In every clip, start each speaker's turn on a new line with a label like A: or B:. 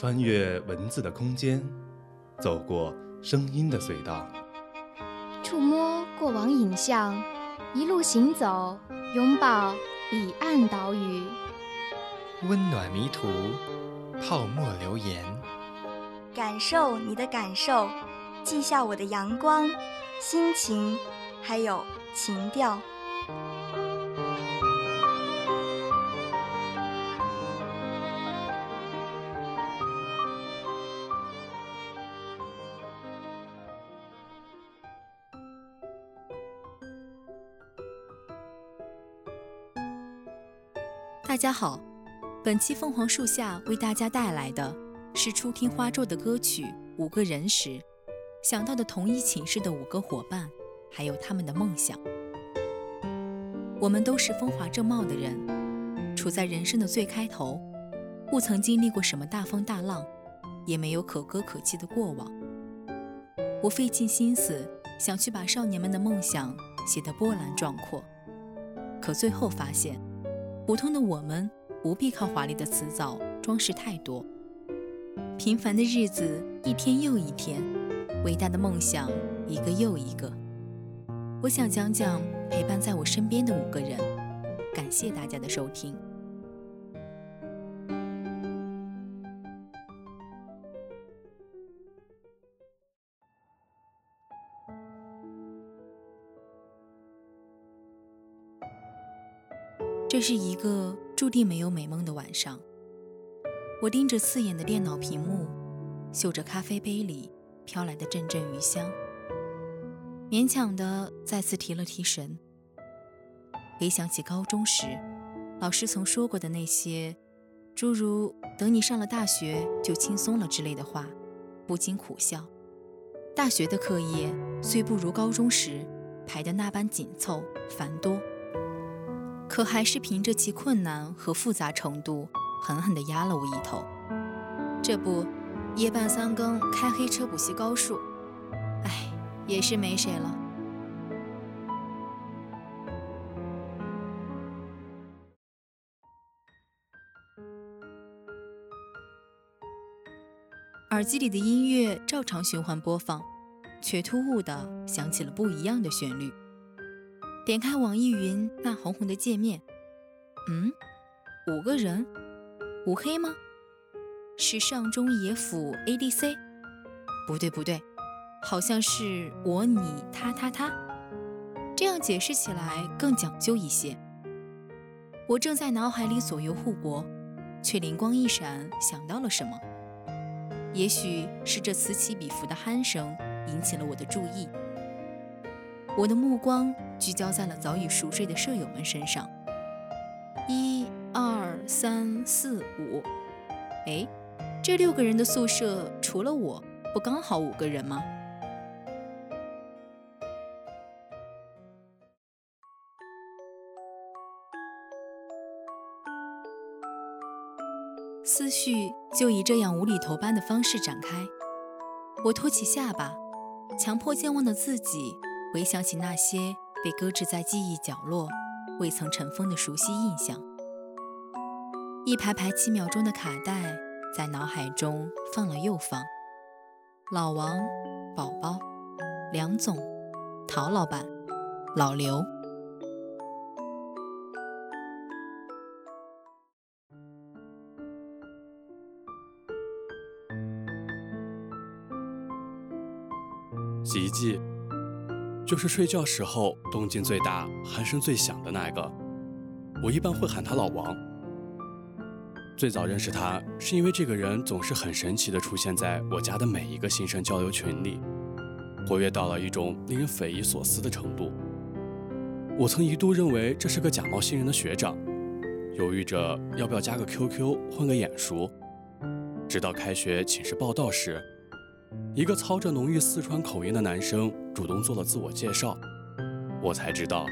A: 穿越文字的空间，走过声音的隧道，
B: 触摸过往影像，一路行走，拥抱彼岸岛屿，
C: 温暖迷途，泡沫留言，
D: 感受你的感受，记下我的阳光、心情，还有情调。
E: 大家好，本期凤凰树下为大家带来的是初听花咒的歌曲《五个人》时想到的同一寝室的五个伙伴，还有他们的梦想。我们都是风华正茂的人，处在人生的最开头，不曾经历过什么大风大浪，也没有可歌可泣的过往。我费尽心思想去把少年们的梦想写得波澜壮阔，可最后发现。普通的我们不必靠华丽的辞藻装饰太多，平凡的日子一天又一天，伟大的梦想一个又一个。我想讲讲陪伴在我身边的五个人，感谢大家的收听。这是一个注定没有美梦的晚上。我盯着刺眼的电脑屏幕，嗅着咖啡杯里飘来的阵阵余香，勉强的再次提了提神。回想起高中时，老师曾说过的那些诸如“等你上了大学就轻松了”之类的话，不禁苦笑。大学的课业虽不如高中时排的那般紧凑繁多。可还是凭着其困难和复杂程度，狠狠地压了我一头。这不，夜半三更开黑车补习高数，哎，也是没谁了。耳机里的音乐照常循环播放，却突兀地响起了不一样的旋律。点开网易云那红红的界面，嗯，五个人，五黑吗？是上中野辅 A D C？不对不对，好像是我你他他他，这样解释起来更讲究一些。我正在脑海里左右互搏，却灵光一闪，想到了什么？也许是这此起彼伏的鼾声引起了我的注意。我的目光聚焦在了早已熟睡的舍友们身上。一、二、三、四、五，哎，这六个人的宿舍除了我，不刚好五个人吗？思绪就以这样无厘头般的方式展开。我托起下巴，强迫健忘的自己。回想起那些被搁置在记忆角落、未曾尘封的熟悉印象，一排排七秒钟的卡带在脑海中放了又放。老王、宝宝、梁总、陶老板、老刘，
F: 洗衣机。就是睡觉时候动静最大、鼾声最响的那个，我一般会喊他老王。最早认识他，是因为这个人总是很神奇的出现在我家的每一个新生交流群里，活跃到了一种令人匪夷所思的程度。我曾一度认为这是个假冒新人的学长，犹豫着要不要加个 QQ 混个眼熟，直到开学寝室报道时。一个操着浓郁四川口音的男生主动做了自我介绍，我才知道，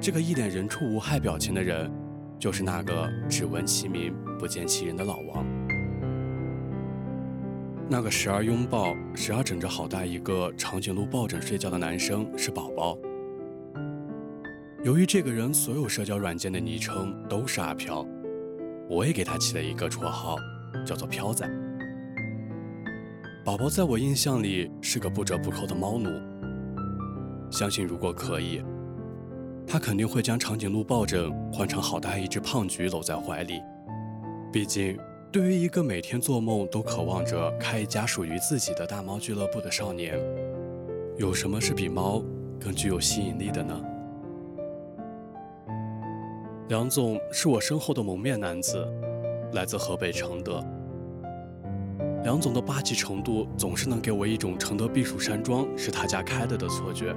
F: 这个一脸人畜无害表情的人，就是那个只闻其名不见其人的老王。那个时而拥抱，时而枕着好大一个长颈鹿抱枕睡觉的男生是宝宝。由于这个人所有社交软件的昵称都是阿飘，我也给他起了一个绰号，叫做飘仔。宝宝在我印象里是个不折不扣的猫奴。相信如果可以，他肯定会将长颈鹿抱枕换成好大一只胖橘搂在怀里。毕竟，对于一个每天做梦都渴望着开一家属于自己的大猫俱乐部的少年，有什么是比猫更具有吸引力的呢？梁总是我身后的蒙面男子，来自河北承德。梁总的霸气程度总是能给我一种承德避暑山庄是他家开的的错觉。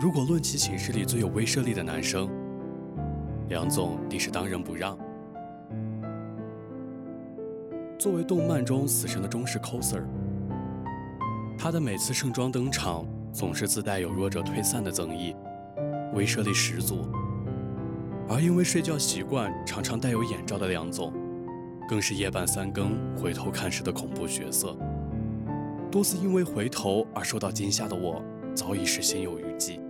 F: 如果论起寝室里最有威慑力的男生，梁总定是当仁不让。作为动漫中死神的忠实 coser，他的每次盛装登场总是自带有弱者退散的增益，威慑力十足。而因为睡觉习惯常常戴有眼罩的梁总，更是夜半三更回头看时的恐怖角色。多次因为回头而受到惊吓的我，早已是心有余悸。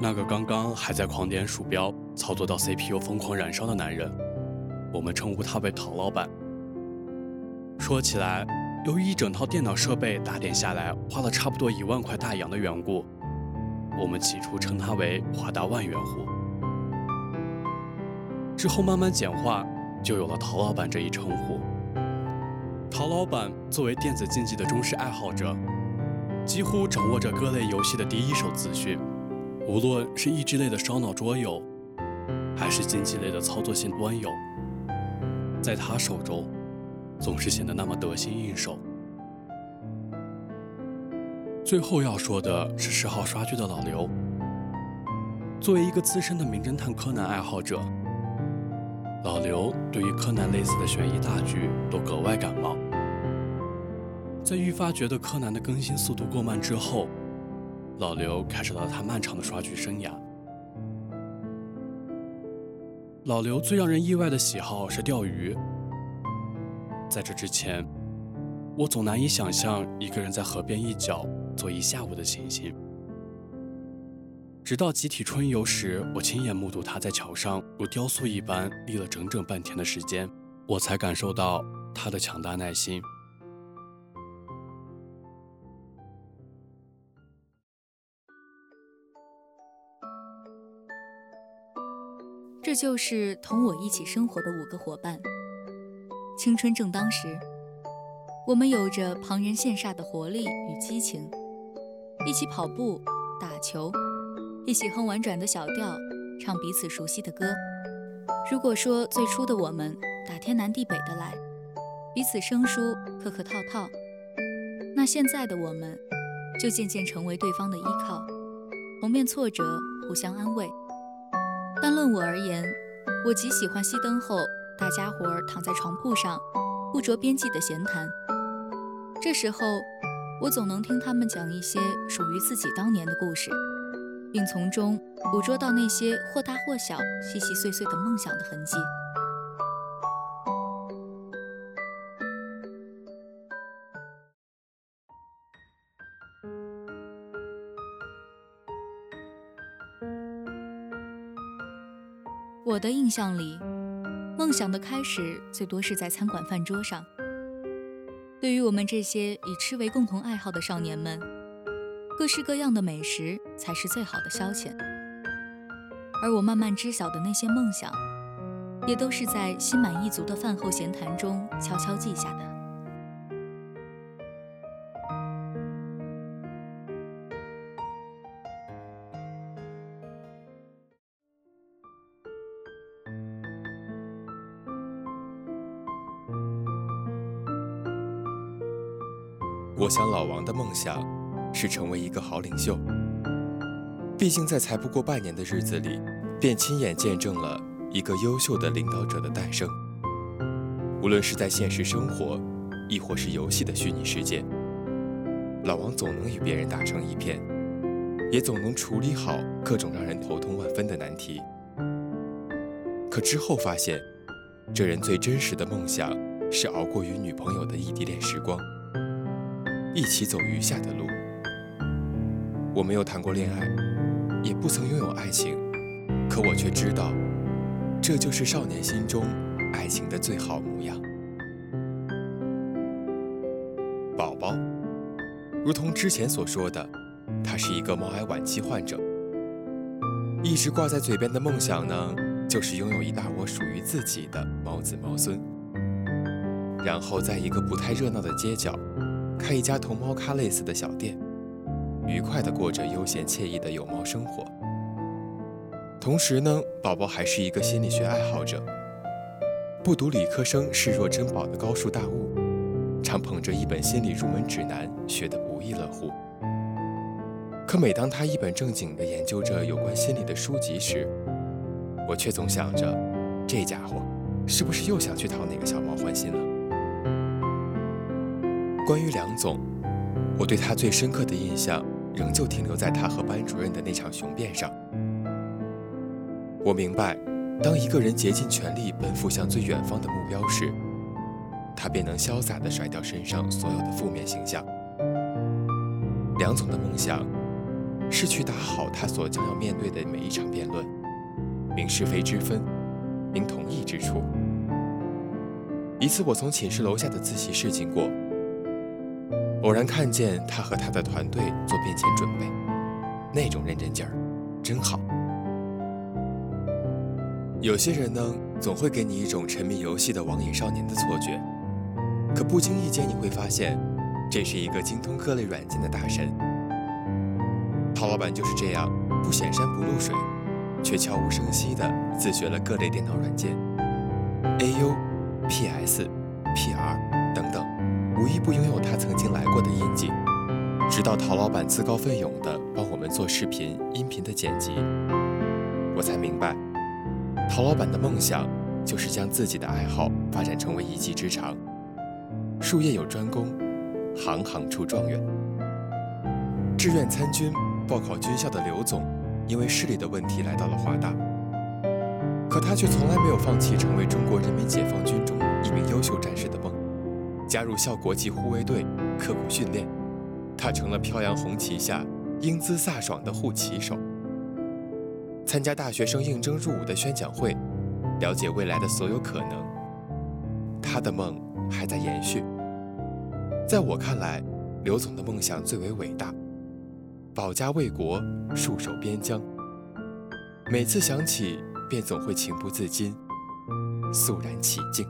F: 那个刚刚还在狂点鼠标、操作到 CPU 疯狂燃烧的男人，我们称呼他为陶老板。说起来，由于一整套电脑设备打点下来花了差不多一万块大洋的缘故。我们起初称他为华大万元户，之后慢慢简化，就有了陶老板这一称呼。陶老板作为电子竞技的忠实爱好者，几乎掌握着各类游戏的第一手资讯，无论是益智类的烧脑桌游，还是竞技类的操作性端游，在他手中，总是显得那么得心应手。最后要说的是十号刷剧的老刘。作为一个资深的名侦探柯南爱好者，老刘对于柯南类似的悬疑大剧都格外感冒。在愈发觉得柯南的更新速度过慢之后，老刘开始了他漫长的刷剧生涯。老刘最让人意外的喜好是钓鱼。在这之前，我总难以想象一个人在河边一角。坐一下午的情形，直到集体春游时，我亲眼目睹他在桥上如雕塑一般立了整整半天的时间，我才感受到他的强大耐心。
G: 这就是同我一起生活的五个伙伴。青春正当时，我们有着旁人羡煞的活力与激情。一起跑步、打球，一起哼婉转的小调，唱彼此熟悉的歌。如果说最初的我们打天南地北的来，彼此生疏、客客套套，那现在的我们就渐渐成为对方的依靠，同面挫折，互相安慰。但论我而言，我极喜欢熄灯后大家伙儿躺在床铺上，不着边际的闲谈。这时候。我总能听他们讲一些属于自己当年的故事，并从中捕捉到那些或大或小、细细碎碎的梦想的痕迹。我的印象里，梦想的开始最多是在餐馆饭桌上。对于我们这些以吃为共同爱好的少年们，各式各样的美食才是最好的消遣。而我慢慢知晓的那些梦想，也都是在心满意足的饭后闲谈中悄悄记下的。
H: 我想老王的梦想是成为一个好领袖。毕竟在才不过半年的日子里，便亲眼见证了一个优秀的领导者的诞生。无论是在现实生活，亦或是游戏的虚拟世界，老王总能与别人打成一片，也总能处理好各种让人头痛万分的难题。可之后发现，这人最真实的梦想是熬过与女朋友的异地恋时光。一起走余下的路。我没有谈过恋爱也不曾拥有爱情可我却知道这就是少年心中爱情的最好模样。宝宝如同之前所说的他是一个毛癌晚期患者。一直挂在嘴边的梦想呢就是拥有一大窝属于自己的猫子猫孙。然后在一个不太热闹的街角开一家同猫咖类似的小店愉快地过着悠闲惬意的有猫生活。同时呢，宝宝还是一个心理学爱好者，不读理科生视若珍宝的高数大物，常捧着一本心理入门指南学得不亦乐乎。可每当他一本正经地研究着有关心理的书籍时，我却总想着，这家伙是不是又想去讨哪个小猫欢心了？关于梁总，我对他最深刻的印象仍旧停留在他和班主任的那场雄辩上。我明白，当一个人竭尽全力奔赴向最远方的目标时，他便能潇洒地甩掉身上所有的负面形象。梁总的梦想。是去打好他所将要面对的每一场辩论，明是非之分，明同意之处。一次，我从寝室楼下的自习室经过，偶然看见他和他的团队做便前准备，那种认真劲儿，真好。有些人呢，总会给你一种沉迷游戏的网瘾少年的错觉，可不经意间你会发现，这是一个精通各类软件的大神。陶老板就是这样，不显山不露水，却悄无声息地自学了各类电脑软件，AU、PS、一不拥有他曾经来过的印记。直到陶老板自告奋勇地帮我们做视频、音频的剪辑，我才明白，陶老板的梦想就是将自己的爱好发展成为一技之长。术业有专攻，行行出状元。志愿参军。报考军校的刘总，因为视力的问题来到了华大，可他却从来没有放弃成为中国人民解放军中一名优秀战士的梦。加入校国际护卫队，刻苦训练，他成了飘扬红旗下英姿飒爽的护旗手。参加大学生应征入伍的宣讲会，了解未来的所有可能。他的梦还在延续。在我看来，刘总的梦想最为伟大。保家卫国，戍守边疆。每次想起，便总会情不自禁，肃然起敬。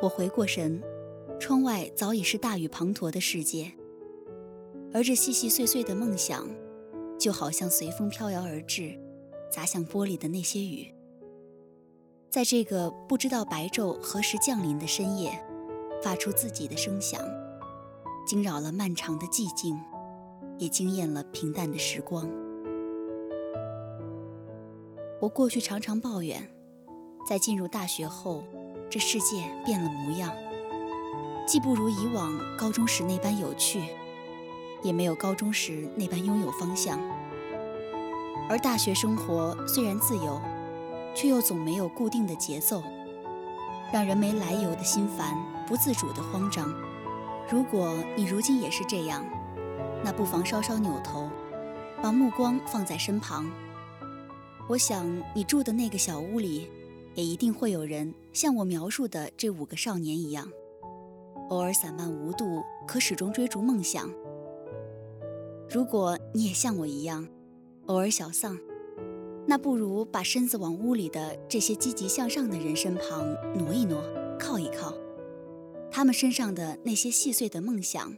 I: 我回过神，窗外早已是大雨滂沱的世界，而这细细碎碎的梦想，就好像随风飘摇而至，砸向玻璃的那些雨，在这个不知道白昼何时降临的深夜，发出自己的声响，惊扰了漫长的寂静，也惊艳了平淡的时光。我过去常常抱怨，在进入大学后。这世界变了模样，既不如以往高中时那般有趣，也没有高中时那般拥有方向。而大学生活虽然自由，却又总没有固定的节奏，让人没来由的心烦，不自主的慌张。如果你如今也是这样，那不妨稍稍扭头，把目光放在身旁。我想你住的那个小屋里。也一定会有人像我描述的这五个少年一样，偶尔散漫无度，可始终追逐梦想。如果你也像我一样，偶尔小丧，那不如把身子往屋里的这些积极向上的人身旁挪一挪，靠一靠。他们身上的那些细碎的梦想，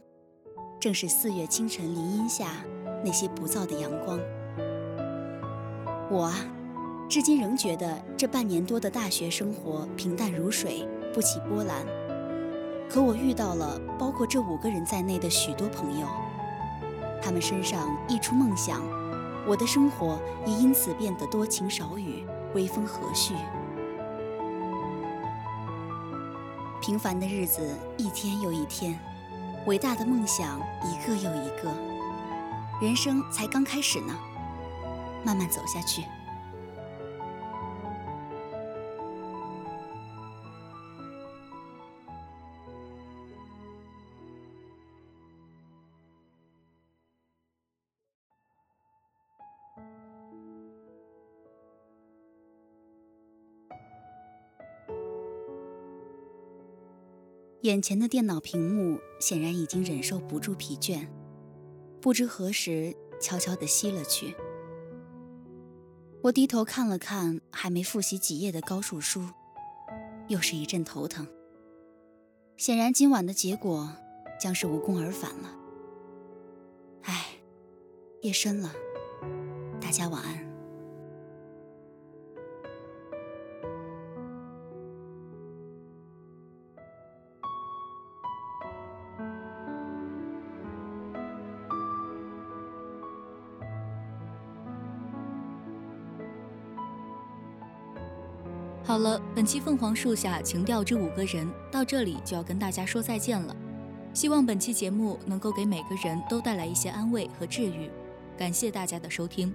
I: 正是四月清晨林荫下那些不燥的阳光。我啊。至今仍觉得这半年多的大学生活平淡如水，不起波澜。可我遇到了包括这五个人在内的许多朋友，他们身上溢出梦想，我的生活也因此变得多情少雨，微风和煦。平凡的日子一天又一天，伟大的梦想一个又一个，人生才刚开始呢，慢慢走下去。眼前的电脑屏幕显然已经忍受不住疲倦，不知何时悄悄地熄了去。我低头看了看还没复习几页的高数书，又是一阵头疼。显然今晚的结果将是无功而返了。唉，夜深了，大家晚安。
G: 好了，本期《凤凰树下情调之五个人》到这里就要跟大家说再见了。希望本期节目能够给每个人都带来一些安慰和治愈。感谢大家的收听。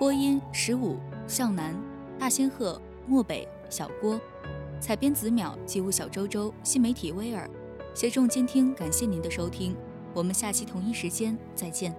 G: 播音：十五、向南、大仙鹤、漠北、小郭，采编：子淼、吉物小周周，新媒体：威尔，协众监听。感谢您的收听，我们下期同一时间再见。